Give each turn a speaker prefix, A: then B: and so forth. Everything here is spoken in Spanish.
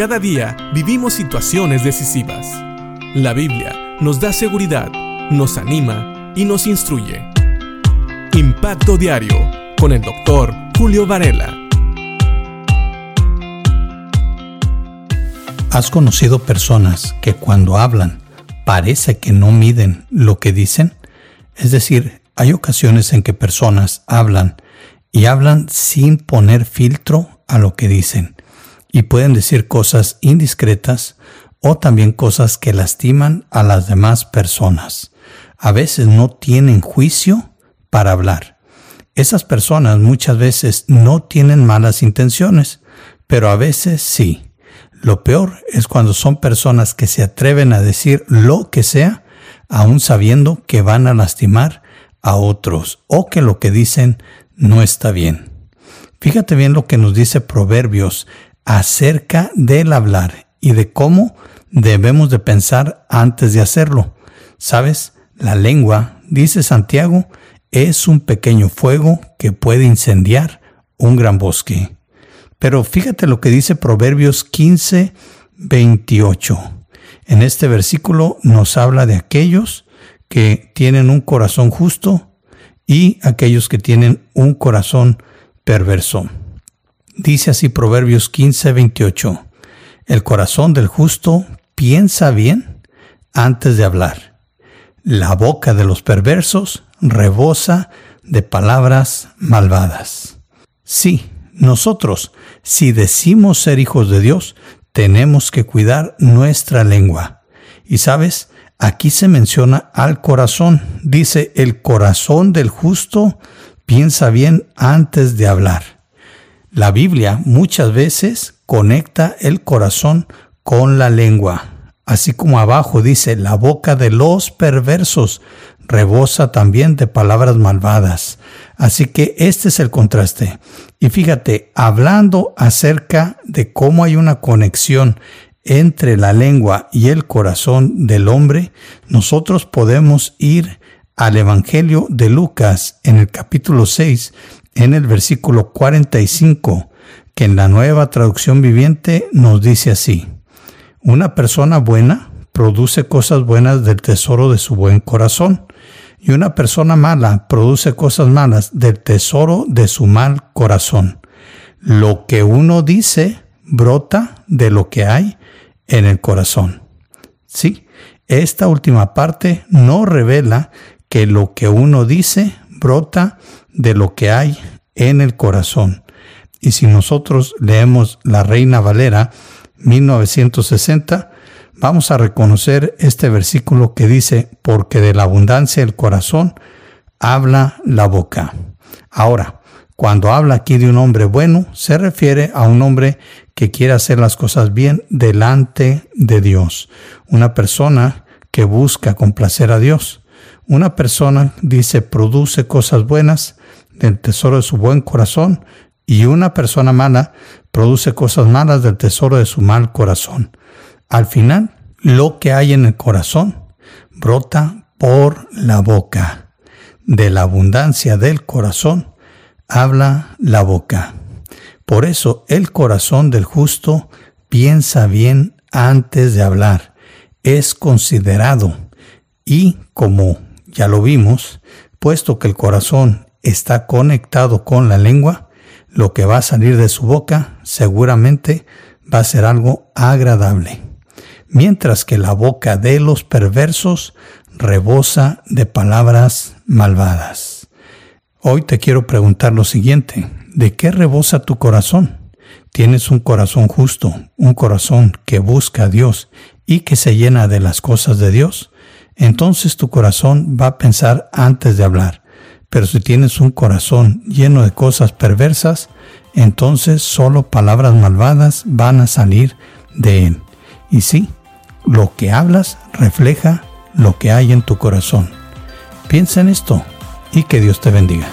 A: Cada día vivimos situaciones decisivas. La Biblia nos da seguridad, nos anima y nos instruye. Impacto Diario con el doctor Julio Varela.
B: ¿Has conocido personas que cuando hablan parece que no miden lo que dicen? Es decir, hay ocasiones en que personas hablan y hablan sin poner filtro a lo que dicen y pueden decir cosas indiscretas o también cosas que lastiman a las demás personas. A veces no tienen juicio para hablar. Esas personas muchas veces no tienen malas intenciones, pero a veces sí. Lo peor es cuando son personas que se atreven a decir lo que sea, aun sabiendo que van a lastimar a otros o que lo que dicen no está bien. Fíjate bien lo que nos dice Proverbios acerca del hablar y de cómo debemos de pensar antes de hacerlo. ¿Sabes? La lengua, dice Santiago, es un pequeño fuego que puede incendiar un gran bosque. Pero fíjate lo que dice Proverbios 15, 28. En este versículo nos habla de aquellos que tienen un corazón justo y aquellos que tienen un corazón perverso. Dice así Proverbios 15, 28. El corazón del justo piensa bien antes de hablar. La boca de los perversos rebosa de palabras malvadas. Sí, nosotros, si decimos ser hijos de Dios, tenemos que cuidar nuestra lengua. Y sabes, aquí se menciona al corazón. Dice, el corazón del justo piensa bien antes de hablar. La Biblia muchas veces conecta el corazón con la lengua, así como abajo dice, la boca de los perversos rebosa también de palabras malvadas. Así que este es el contraste. Y fíjate, hablando acerca de cómo hay una conexión entre la lengua y el corazón del hombre, nosotros podemos ir al Evangelio de Lucas en el capítulo 6 en el versículo 45, que en la nueva traducción viviente nos dice así, una persona buena produce cosas buenas del tesoro de su buen corazón, y una persona mala produce cosas malas del tesoro de su mal corazón. Lo que uno dice brota de lo que hay en el corazón. Sí, esta última parte no revela que lo que uno dice brota lo que hay en el corazón. Y si nosotros leemos la Reina Valera 1960, vamos a reconocer este versículo que dice, porque de la abundancia del corazón habla la boca. Ahora, cuando habla aquí de un hombre bueno, se refiere a un hombre que quiere hacer las cosas bien delante de Dios. Una persona que busca complacer a Dios. Una persona, dice, produce cosas buenas del tesoro de su buen corazón y una persona mala produce cosas malas del tesoro de su mal corazón. Al final, lo que hay en el corazón brota por la boca. De la abundancia del corazón habla la boca. Por eso el corazón del justo piensa bien antes de hablar. Es considerado y, como ya lo vimos, puesto que el corazón está conectado con la lengua, lo que va a salir de su boca seguramente va a ser algo agradable. Mientras que la boca de los perversos rebosa de palabras malvadas. Hoy te quiero preguntar lo siguiente, ¿de qué rebosa tu corazón? ¿Tienes un corazón justo, un corazón que busca a Dios y que se llena de las cosas de Dios? Entonces tu corazón va a pensar antes de hablar pero si tienes un corazón lleno de cosas perversas, entonces solo palabras malvadas van a salir de él. Y sí, lo que hablas refleja lo que hay en tu corazón. Piensa en esto y que Dios te bendiga.